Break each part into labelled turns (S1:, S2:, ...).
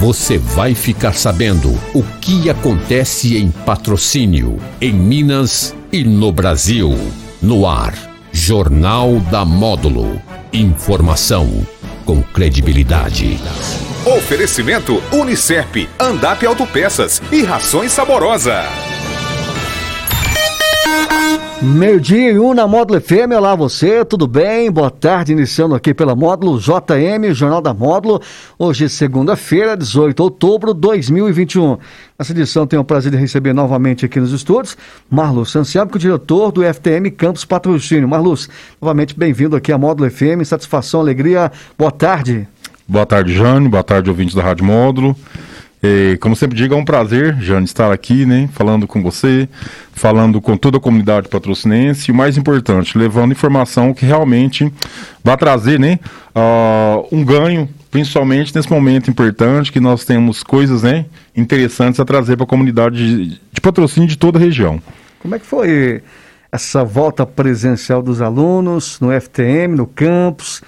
S1: Você vai ficar sabendo o que acontece em patrocínio, em Minas e no Brasil. No ar, Jornal da Módulo. Informação com credibilidade.
S2: Oferecimento Unicep, Andap Autopeças e Rações Saborosa.
S3: Meio-dia e um na Módulo FM, olá você, tudo bem? Boa tarde, iniciando aqui pela Módulo JM, Jornal da Módulo. Hoje, segunda-feira, 18 de outubro de 2021. Nessa edição tenho o prazer de receber novamente aqui nos estúdios Marluz Santiago, é diretor do FTM Campus Patrocínio. Marluz, novamente bem-vindo aqui à Módulo FM, satisfação, alegria, boa tarde.
S4: Boa tarde, Jane, boa tarde, ouvintes da Rádio Módulo. E, como sempre digo, é um prazer, Jane, estar aqui, né, falando com você, falando com toda a comunidade patrocinense e, o mais importante, levando informação que realmente vai trazer, né, uh, um ganho, principalmente nesse momento importante que nós temos coisas, né, interessantes a trazer para a comunidade de, de patrocínio de toda a região.
S3: Como é que foi essa volta presencial dos alunos no FTM, no campus?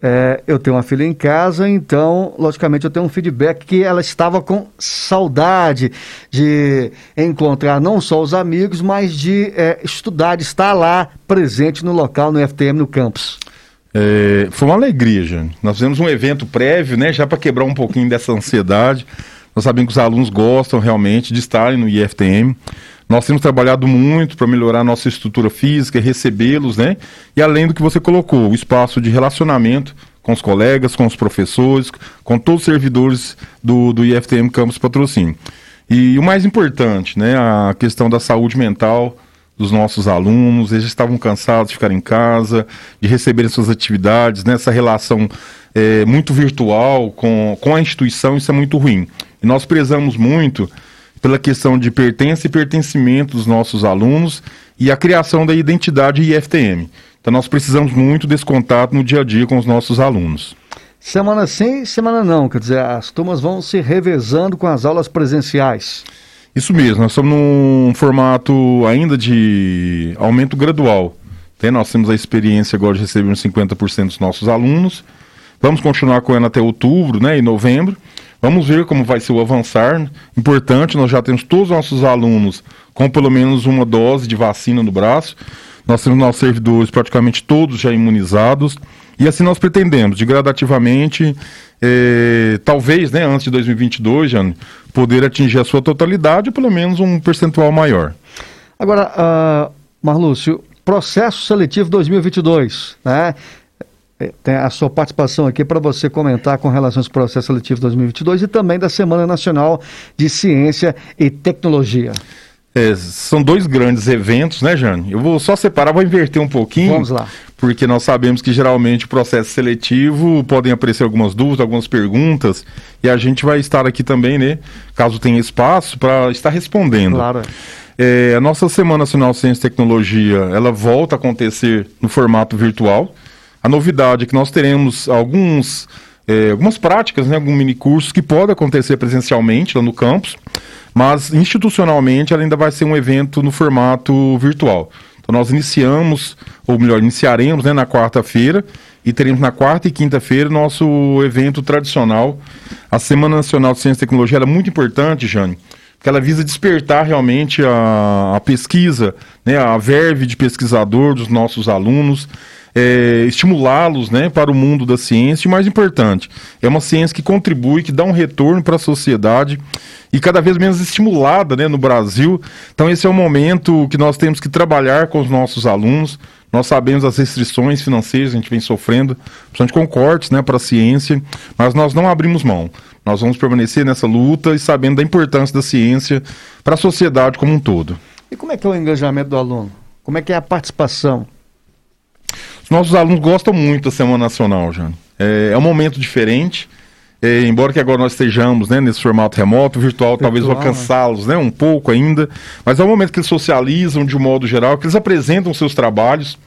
S3: É, eu tenho uma filha em casa, então, logicamente, eu tenho um feedback que ela estava com saudade de encontrar não só os amigos, mas de é, estudar, de estar lá presente no local, no FTM, no campus.
S4: É, foi uma alegria, Jane. Nós fizemos um evento prévio, né, já para quebrar um pouquinho dessa ansiedade. Nós sabemos que os alunos gostam realmente de estarem no IFTM. Nós temos trabalhado muito para melhorar nossa estrutura física, recebê-los, né? E além do que você colocou, o espaço de relacionamento com os colegas, com os professores, com todos os servidores do, do IFTM Campus Patrocínio. E o mais importante, né, a questão da saúde mental dos nossos alunos, eles estavam cansados de ficar em casa, de receberem suas atividades, nessa né, relação é, muito virtual com, com a instituição, isso é muito ruim. E nós prezamos muito pela questão de pertença e pertencimento dos nossos alunos e a criação da identidade IFTM. Então nós precisamos muito desse contato no dia a dia com os nossos alunos.
S3: Semana sim, semana não, quer dizer, as turmas vão se revezando com as aulas presenciais.
S4: Isso mesmo, nós estamos num formato ainda de aumento gradual. Né? Nós temos a experiência agora de receber uns 50% dos nossos alunos. Vamos continuar com ela até outubro né, e novembro. Vamos ver como vai ser o avançar. Importante, nós já temos todos os nossos alunos com pelo menos uma dose de vacina no braço. Nós temos nossos servidores praticamente todos já imunizados. E assim nós pretendemos, de gradativamente, eh, talvez, né, antes de 2022, Jane, poder atingir a sua totalidade, ou pelo menos um percentual maior.
S3: Agora, uh, Marlúcio, processo seletivo 2022, né? É, tem a sua participação aqui para você comentar com relação ao processo seletivo 2022 e também da Semana Nacional de Ciência e Tecnologia.
S4: É, são dois grandes eventos, né, Jane? Eu vou só separar, vou inverter um pouquinho.
S3: Vamos lá.
S4: Porque nós sabemos que geralmente o processo seletivo podem aparecer algumas dúvidas, algumas perguntas, e a gente vai estar aqui também, né, caso tenha espaço, para estar respondendo.
S3: Claro.
S4: É, a nossa Semana Nacional de Ciência e Tecnologia, ela volta a acontecer no formato virtual. A novidade é que nós teremos alguns, é, algumas práticas, né, alguns mini cursos que podem acontecer presencialmente lá no campus, mas institucionalmente ela ainda vai ser um evento no formato virtual. Então nós iniciamos, ou melhor, iniciaremos né, na quarta-feira e teremos na quarta e quinta-feira nosso evento tradicional. A Semana Nacional de Ciência e Tecnologia é muito importante, Jane, porque ela visa despertar realmente a, a pesquisa, né, a verve de pesquisador dos nossos alunos, é, estimulá-los né, para o mundo da ciência. E mais importante, é uma ciência que contribui, que dá um retorno para a sociedade e cada vez menos estimulada né, no Brasil. Então, esse é o momento que nós temos que trabalhar com os nossos alunos. Nós sabemos as restrições financeiras que a gente vem sofrendo, principalmente com cortes né, para a ciência, mas nós não abrimos mão. Nós vamos permanecer nessa luta e sabendo da importância da ciência para a sociedade como um todo.
S3: E como é que é o engajamento do aluno? Como é que é a participação?
S4: Os nossos alunos gostam muito da Semana Nacional, Jane. É, é um momento diferente. É, embora que agora nós estejamos né, nesse formato remoto, virtual, virtual talvez vou né? cansá-los né, um pouco ainda, mas é um momento que eles socializam de um modo geral, que eles apresentam seus trabalhos.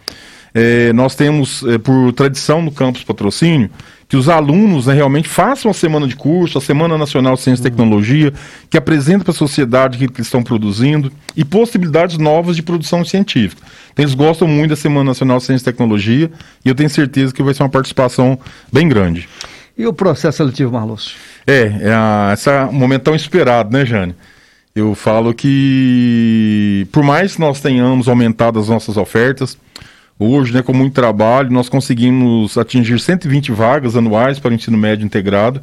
S4: É, nós temos, é, por tradição no campus patrocínio, que os alunos né, realmente façam a semana de curso, a Semana Nacional de Ciência e Tecnologia, que apresentem para a sociedade o que eles estão produzindo e possibilidades novas de produção científica. Então, eles gostam muito da Semana Nacional de Ciência e Tecnologia e eu tenho certeza que vai ser uma participação bem grande.
S3: E o processo seletivo, Marlúcio?
S4: É, é a, esse é um momento tão esperado, né, Jane? Eu falo que, por mais que nós tenhamos aumentado as nossas ofertas, hoje, né, com muito trabalho, nós conseguimos atingir 120 vagas anuais para o ensino médio integrado,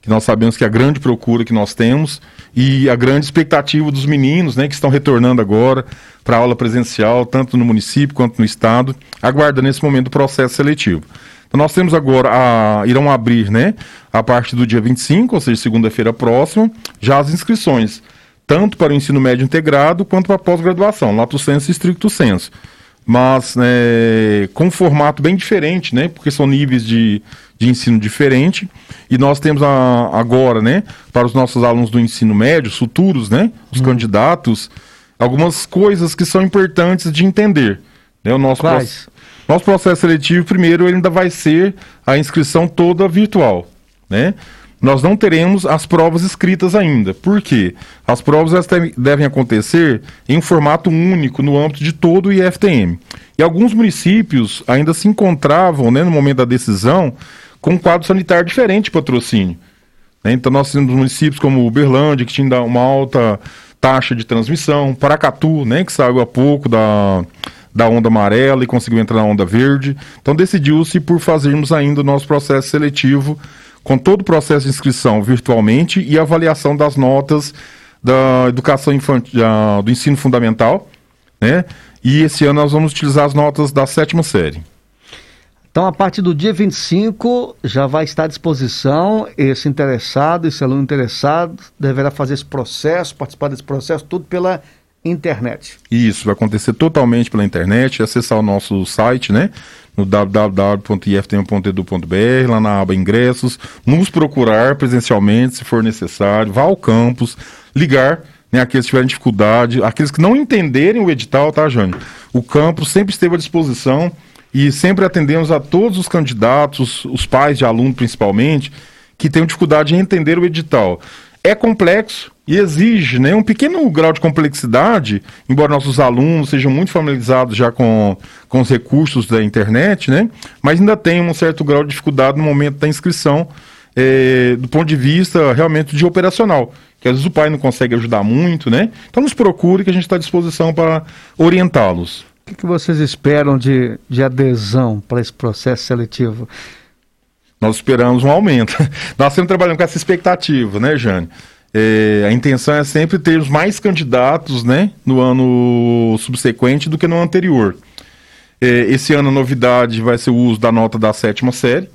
S4: que nós sabemos que é a grande procura que nós temos e a grande expectativa dos meninos, né, que estão retornando agora para aula presencial, tanto no município quanto no estado, aguarda nesse momento o processo seletivo. Então nós temos agora, a, irão abrir, né, a partir do dia 25, ou seja, segunda-feira próxima, já as inscrições, tanto para o ensino médio integrado quanto para a pós-graduação, lato senso e stricto senso. Mas né, com um formato bem diferente, né, porque são níveis de, de ensino diferente. E nós temos a, agora, né, para os nossos alunos do ensino médio, futuros, né, os hum. candidatos, algumas coisas que são importantes de entender. Né, o nosso
S3: Quais?
S4: Nosso processo seletivo, primeiro, ele ainda vai ser a inscrição toda virtual, né? Nós não teremos as provas escritas ainda. Por quê? As provas devem acontecer em um formato único no âmbito de todo o IFTM. E alguns municípios ainda se encontravam, né, no momento da decisão, com um quadro sanitário diferente de patrocínio. Né? Então nós temos municípios como Uberlândia, que tinha uma alta taxa de transmissão, Paracatu, né, que saiu há pouco da, da onda amarela e conseguiu entrar na onda verde. Então decidiu-se por fazermos ainda o nosso processo seletivo com todo o processo de inscrição virtualmente e avaliação das notas da educação infantil, do ensino fundamental, né? E esse ano nós vamos utilizar as notas da sétima série.
S3: Então, a partir do dia 25, já vai estar à disposição esse interessado, esse aluno interessado, deverá fazer esse processo, participar desse processo, tudo pela internet.
S4: Isso, vai acontecer totalmente pela internet, acessar o nosso site, né? No www.iftm.edu.br, lá na aba ingressos, nos procurar presencialmente, se for necessário, vá ao campus, ligar, né, aqueles que tiverem dificuldade, aqueles que não entenderem o edital, tá, Jane? O campus sempre esteve à disposição e sempre atendemos a todos os candidatos, os pais de aluno principalmente, que têm dificuldade em entender o edital. É complexo, e exige né, um pequeno grau de complexidade, embora nossos alunos sejam muito familiarizados já com, com os recursos da internet, né, mas ainda tem um certo grau de dificuldade no momento da inscrição, é, do ponto de vista realmente de operacional, que às vezes o pai não consegue ajudar muito, né? Então nos procure que a gente está à disposição para orientá-los.
S3: O que, que vocês esperam de, de adesão para esse processo seletivo?
S4: Nós esperamos um aumento. Nós sempre trabalhando com essa expectativa, né, Jane? É, a intenção é sempre ter mais candidatos né, no ano subsequente do que no anterior. É, esse ano a novidade vai ser o uso da nota da sétima série.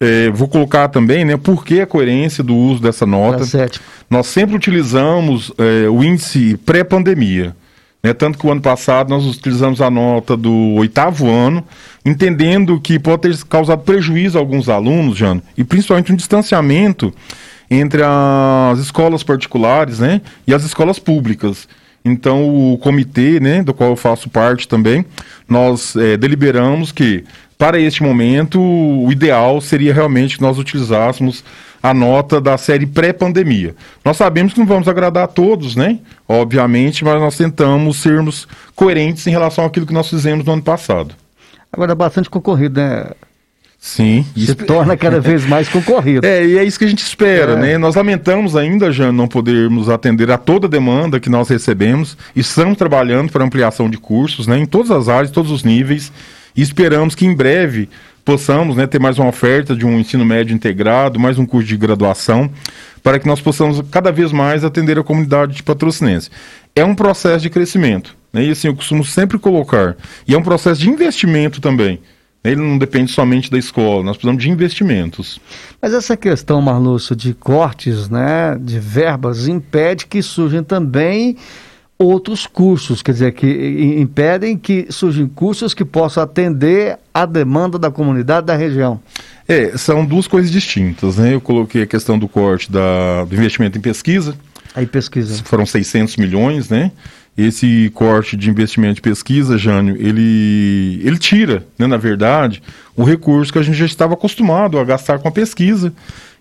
S4: É, vou colocar também né, por que a coerência do uso dessa nota. Nós sempre utilizamos é, o índice pré-pandemia. Né, tanto que o ano passado nós utilizamos a nota do oitavo ano, entendendo que pode ter causado prejuízo a alguns alunos, Jano, e principalmente um distanciamento entre as escolas particulares, né, e as escolas públicas. Então, o comitê, né, do qual eu faço parte também, nós é, deliberamos que, para este momento, o ideal seria realmente que nós utilizássemos a nota da série pré-pandemia. Nós sabemos que não vamos agradar a todos, né? Obviamente, mas nós tentamos sermos coerentes em relação àquilo que nós fizemos no ano passado.
S3: Agora, é bastante concorrido, né?
S4: Sim.
S3: Se torna cada vez mais concorrido.
S4: É, e é isso que a gente espera, é. né? Nós lamentamos ainda, já não podermos atender a toda a demanda que nós recebemos. Estamos trabalhando para ampliação de cursos, né? Em todas as áreas, todos os níveis. E esperamos que em breve possamos né, ter mais uma oferta de um ensino médio integrado, mais um curso de graduação, para que nós possamos cada vez mais atender a comunidade de patrocinense. É um processo de crescimento, né? E assim, eu costumo sempre colocar. E é um processo de investimento também. Ele não depende somente da escola, nós precisamos de investimentos.
S3: Mas essa questão, Marlúcio, de cortes, né, de verbas, impede que surjam também outros cursos, quer dizer, que impedem que surjam cursos que possam atender a demanda da comunidade da região.
S4: É, são duas coisas distintas, né? Eu coloquei a questão do corte da, do investimento em pesquisa.
S3: Aí pesquisa.
S4: Foram 600 milhões, né? Esse corte de investimento de pesquisa, Jânio, ele, ele tira, né, na verdade, o recurso que a gente já estava acostumado a gastar com a pesquisa.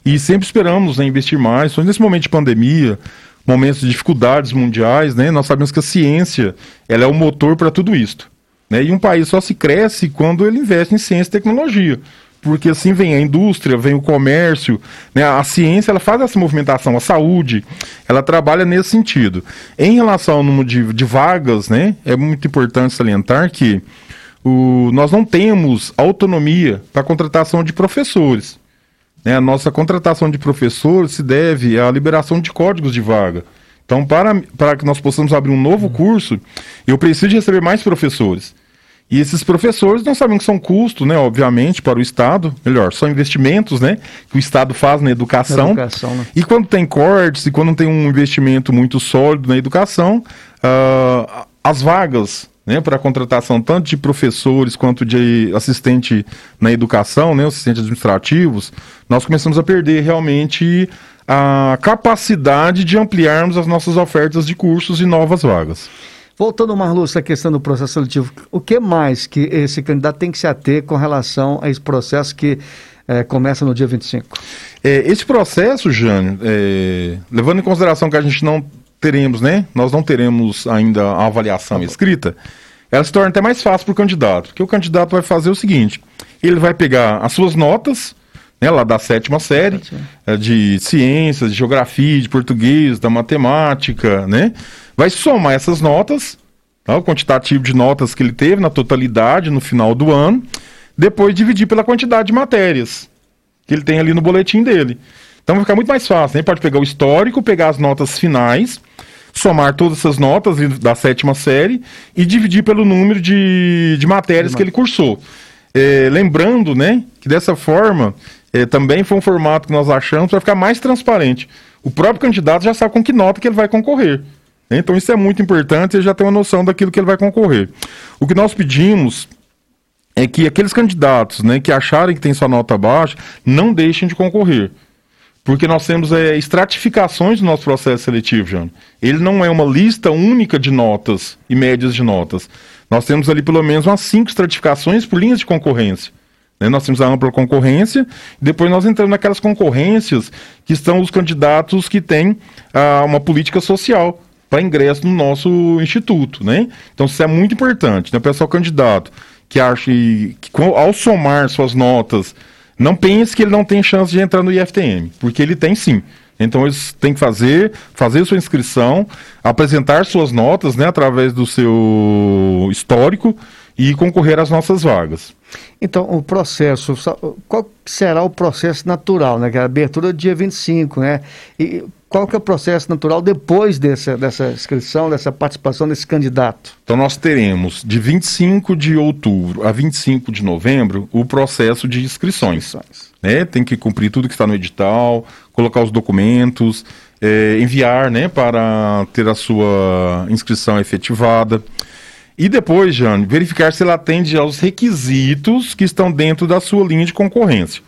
S4: E sempre esperamos né, investir mais. Só nesse momento de pandemia, momentos de dificuldades mundiais, né, nós sabemos que a ciência ela é o motor para tudo isso. Né? E um país só se cresce quando ele investe em ciência e tecnologia. Porque assim vem a indústria, vem o comércio, né? a ciência ela faz essa movimentação, a saúde, ela trabalha nesse sentido. Em relação ao número de, de vagas, né? é muito importante salientar que o, nós não temos autonomia para a contratação de professores. Né? A nossa contratação de professores se deve à liberação de códigos de vaga. Então, para, para que nós possamos abrir um novo curso, eu preciso receber mais professores. E esses professores nós sabemos que são custos, né, obviamente, para o Estado, melhor, são investimentos, né, que o Estado faz na educação. Na educação né? E quando tem cortes e quando tem um investimento muito sólido na educação, uh, as vagas né, para a contratação tanto de professores quanto de assistente na educação, né, assistentes administrativos, nós começamos a perder realmente a capacidade de ampliarmos as nossas ofertas de cursos e novas vagas.
S3: Voltando, Marlúcio, à questão do processo seletivo, o que mais que esse candidato tem que se ater com relação a esse processo que é, começa no dia 25?
S4: É, esse processo, Jânio, é, levando em consideração que a gente não teremos, né? Nós não teremos ainda a avaliação tá escrita, ela se torna até mais fácil para o candidato, porque o candidato vai fazer o seguinte: ele vai pegar as suas notas, né, lá da sétima série, é, de ciências, de geografia, de português, da matemática, né? vai somar essas notas, tá? o quantitativo de notas que ele teve na totalidade no final do ano, depois dividir pela quantidade de matérias que ele tem ali no boletim dele. Então vai ficar muito mais fácil, né? Pode pegar o histórico, pegar as notas finais, somar todas essas notas da sétima série e dividir pelo número de, de matérias que ele cursou. É, lembrando, né, que dessa forma é, também foi um formato que nós achamos para ficar mais transparente. O próprio candidato já sabe com que nota que ele vai concorrer. Então isso é muito importante e já tem uma noção daquilo que ele vai concorrer. O que nós pedimos é que aqueles candidatos né, que acharem que tem sua nota baixa não deixem de concorrer. Porque nós temos é, estratificações no nosso processo seletivo, João. Ele não é uma lista única de notas e médias de notas. Nós temos ali pelo menos umas cinco estratificações por linhas de concorrência. Né? Nós temos a ampla concorrência, depois nós entramos naquelas concorrências que estão os candidatos que têm ah, uma política social para ingresso no nosso instituto, né? Então isso é muito importante, né? O pessoal candidato que acha que ao somar suas notas, não pense que ele não tem chance de entrar no IFTM, porque ele tem sim. Então eles têm que fazer, fazer sua inscrição, apresentar suas notas, né, através do seu histórico e concorrer às nossas vagas.
S3: Então, o processo, qual será o processo natural, né? Que é a abertura dia 25, né? E qual que é o processo natural depois dessa, dessa inscrição, dessa participação desse candidato?
S4: Então nós teremos de 25 de outubro a 25 de novembro o processo de inscrições. inscrições. Né? Tem que cumprir tudo que está no edital, colocar os documentos, é, enviar né, para ter a sua inscrição efetivada. E depois, Jane, verificar se ela atende aos requisitos que estão dentro da sua linha de concorrência.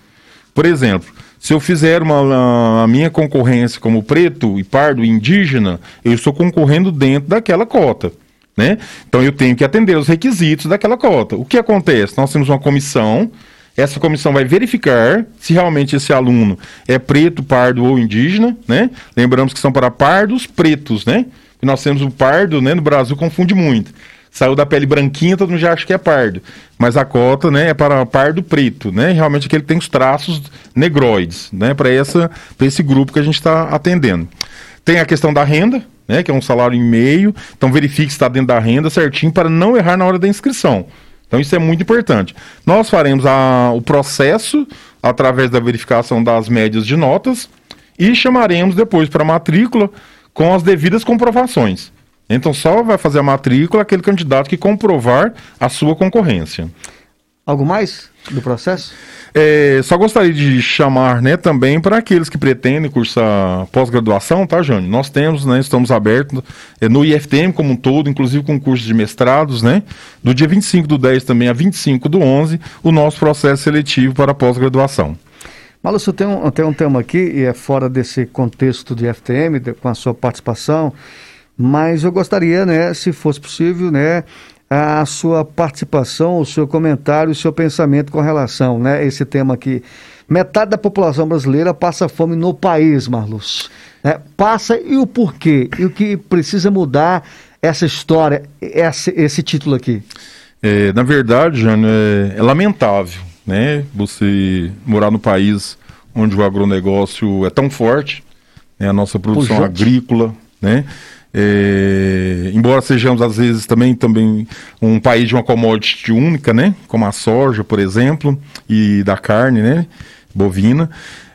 S4: Por exemplo, se eu fizer uma, a minha concorrência como preto e pardo e indígena, eu estou concorrendo dentro daquela cota. Né? Então eu tenho que atender os requisitos daquela cota. O que acontece? Nós temos uma comissão, essa comissão vai verificar se realmente esse aluno é preto, pardo ou indígena, né? Lembramos que são para pardos pretos, né? E nós temos o pardo, né? No Brasil confunde muito saiu da pele branquinha, todo mundo já acha que é pardo. Mas a cota, né, é para pardo preto, né? Realmente aquele que tem os traços negroides, né? Para essa, para esse grupo que a gente está atendendo. Tem a questão da renda, né? Que é um salário e meio. Então verifique se está dentro da renda certinho para não errar na hora da inscrição. Então isso é muito importante. Nós faremos a, o processo através da verificação das médias de notas e chamaremos depois para matrícula com as devidas comprovações. Então só vai fazer a matrícula aquele candidato que comprovar a sua concorrência.
S3: Algo mais do processo?
S4: É, só gostaria de chamar né, também para aqueles que pretendem cursar pós-graduação, tá, Jânio? Nós temos, né, estamos abertos é, no IFTM como um todo, inclusive com curso de mestrados, né? Do dia 25 do 10 também a 25 do 11, o nosso processo seletivo para pós-graduação.
S3: Malúcio, tem um, tem um tema aqui, e é fora desse contexto de IFTM, de, com a sua participação, mas eu gostaria, né, se fosse possível, né, a sua participação, o seu comentário, o seu pensamento com relação, né, a esse tema aqui. Metade da população brasileira passa fome no país, Marluz. Né? Passa e o porquê? E o que precisa mudar essa história, esse, esse título aqui?
S4: É, na verdade, Jânio, é, é lamentável né? Você morar no país onde o agronegócio é tão forte, né? a nossa produção Pujante. agrícola, né? É, embora sejamos às vezes também, também um país de uma commodity única, né? Como a soja, por exemplo, e da carne, né? Bovina.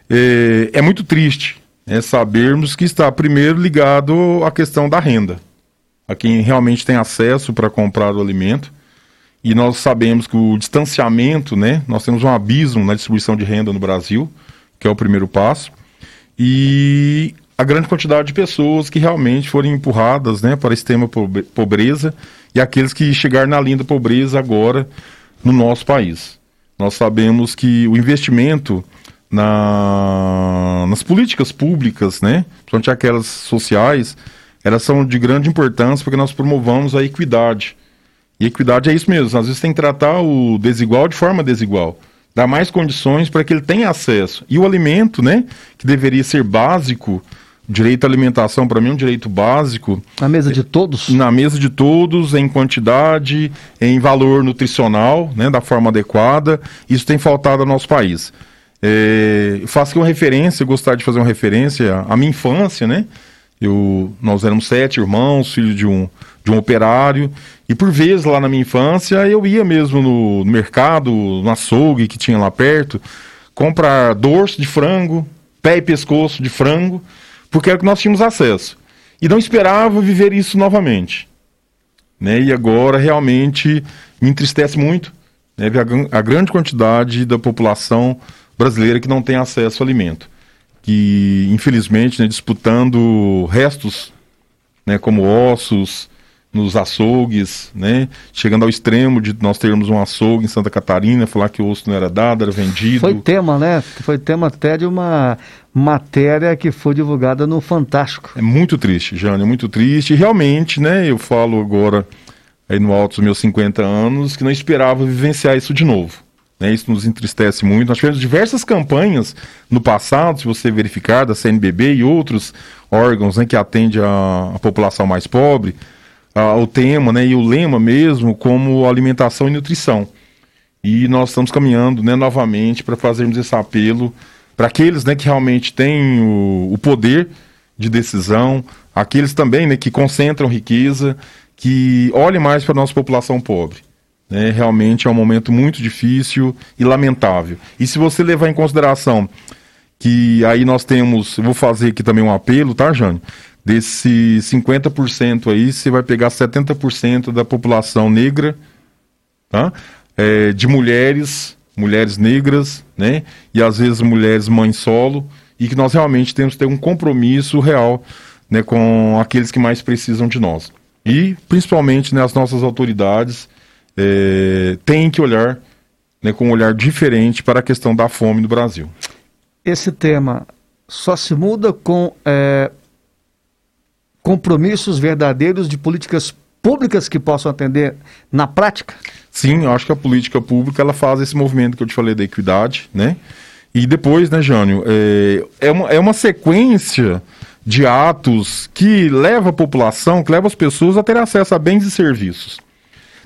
S4: É, é muito triste né? sabermos que está primeiro ligado à questão da renda, a quem realmente tem acesso para comprar o alimento. E nós sabemos que o distanciamento, né? Nós temos um abismo na distribuição de renda no Brasil, que é o primeiro passo. E a grande quantidade de pessoas que realmente foram empurradas né, para extrema pobreza e aqueles que chegaram na linha da pobreza agora no nosso país. Nós sabemos que o investimento na, nas políticas públicas, né, principalmente aquelas sociais, elas são de grande importância porque nós promovamos a equidade. E equidade é isso mesmo, às vezes tem que tratar o desigual de forma desigual dar mais condições para que ele tenha acesso. E o alimento, né, que deveria ser básico Direito à alimentação, para mim, é um direito básico.
S3: Na mesa de todos?
S4: Na mesa de todos, em quantidade, em valor nutricional, né, da forma adequada. Isso tem faltado ao nosso país. É, faço aqui uma referência, gostaria de fazer uma referência à minha infância, né? Eu, nós éramos sete irmãos, filho de um, de um operário, e por vezes lá na minha infância eu ia mesmo no, no mercado, no açougue que tinha lá perto, comprar dorso de frango, pé e pescoço de frango, porque era o que nós tínhamos acesso. E não esperava viver isso novamente. Né? E agora realmente me entristece muito né, ver a, a grande quantidade da população brasileira que não tem acesso ao alimento. Que, infelizmente, né, disputando restos, né, como ossos, nos açougues, né? Chegando ao extremo de nós termos um açougue em Santa Catarina, falar que o osso não era dado, era vendido.
S3: Foi tema, né? Foi tema até de uma matéria que foi divulgada no Fantástico.
S4: É muito triste, Jânio, é muito triste. E realmente, né, eu falo agora, aí no alto dos meus 50 anos, que não esperava vivenciar isso de novo. Né, isso nos entristece muito. Nós tivemos diversas campanhas no passado, se você verificar, da CNBB e outros órgãos né, que atendem a, a população mais pobre, o tema né, e o lema mesmo como alimentação e nutrição. E nós estamos caminhando né, novamente para fazermos esse apelo para aqueles né, que realmente têm o, o, poder de decisão, aqueles também né, que concentram riqueza, que olhem mais para a nossa população pobre. Né? Realmente é um momento muito difícil e lamentável. E se você levar em consideração que aí nós temos, vou fazer aqui também um apelo, tá, Jânio? Desse 50% aí, você vai pegar 70% da população negra, tá? É, de mulheres, mulheres negras, né? E às vezes mulheres mães solo, e que nós realmente temos que ter um compromisso real né, com aqueles que mais precisam de nós. E, principalmente, né, as nossas autoridades é, têm que olhar né, com um olhar diferente para a questão da fome no Brasil.
S3: Esse tema só se muda com é, compromissos verdadeiros de políticas públicas que possam atender na prática?
S4: Sim, eu acho que a política pública ela faz esse movimento que eu te falei da equidade, né? E depois, né, Jânio, é, é, uma, é uma sequência de atos que leva a população, que leva as pessoas a ter acesso a bens e serviços.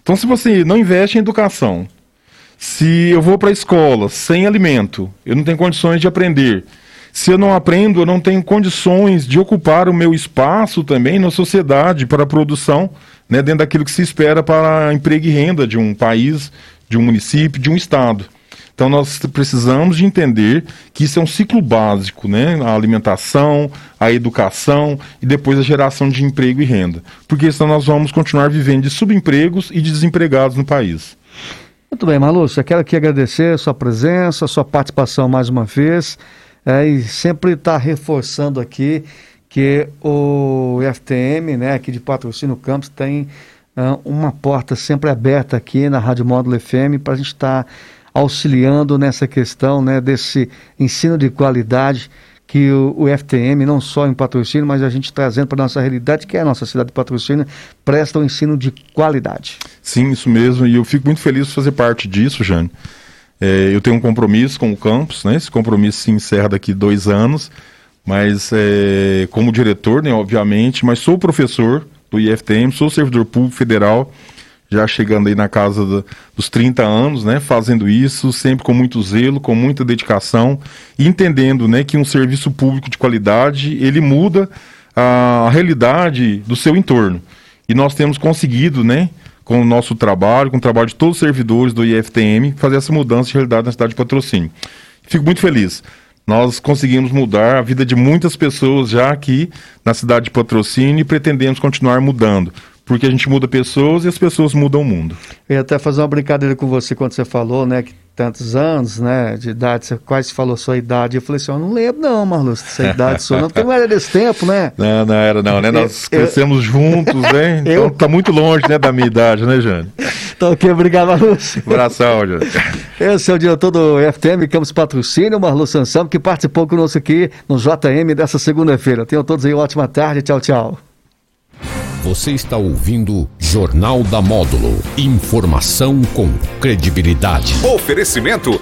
S4: Então, se você não investe em educação, se eu vou para a escola sem alimento, eu não tenho condições de aprender, se eu não aprendo, eu não tenho condições de ocupar o meu espaço também na sociedade para a produção, né, dentro daquilo que se espera para emprego e renda de um país, de um município, de um estado. Então nós precisamos de entender que isso é um ciclo básico, né? A alimentação, a educação e depois a geração de emprego e renda. Porque senão nós vamos continuar vivendo de subempregos e de desempregados no país.
S3: Muito bem, Malúcia, quero aqui agradecer a sua presença, a sua participação mais uma vez é, e sempre está reforçando aqui que o FTM, né, aqui de Patrocínio Campos, tem uh, uma porta sempre aberta aqui na Rádio Módulo FM para a gente estar tá auxiliando nessa questão né, desse ensino de qualidade que o, o, FTM, não só em patrocínio, mas a gente trazendo para a nossa realidade, que é a nossa cidade de patrocínio, presta um ensino de qualidade.
S4: Sim, isso mesmo, e eu fico muito feliz de fazer parte disso, Jane. É, eu tenho um compromisso com o campus, né? Esse compromisso se encerra daqui dois anos, mas é, como diretor, né, obviamente, mas sou professor do IFTM, sou servidor público federal, já chegando aí na casa do, dos 30 anos, né, fazendo isso, sempre com muito zelo, com muita dedicação, entendendo, né, que um serviço público de qualidade, ele muda a, a realidade do seu entorno. E nós temos conseguido, né, com o nosso trabalho, com o trabalho de todos os servidores do IFTM, fazer essa mudança de realidade na cidade de patrocínio. Fico muito feliz. Nós conseguimos mudar a vida de muitas pessoas já aqui na cidade de patrocínio e pretendemos continuar mudando porque a gente muda pessoas e as pessoas mudam o mundo.
S3: Eu ia até fazer uma brincadeira com você quando você falou, né, que tantos anos, né, de idade, você quase falou sua idade. Eu falei assim, eu não lembro não, Marluz, essa idade sua, não, porque não era desse tempo, né?
S4: Não, não era não, né? Nós eu, crescemos eu, juntos, né? Então eu, tá muito longe, né, da minha idade, né, Jane?
S3: Então, ok, obrigado, Marluz.
S4: Abração, Jane.
S3: Esse é o diretor do FTM Campos Patrocínio, Marluz Sansão, que participou conosco aqui no JM dessa segunda-feira. Tenham todos aí uma ótima tarde, tchau, tchau.
S1: Você está ouvindo Jornal da Módulo. Informação com credibilidade.
S2: Oferecimento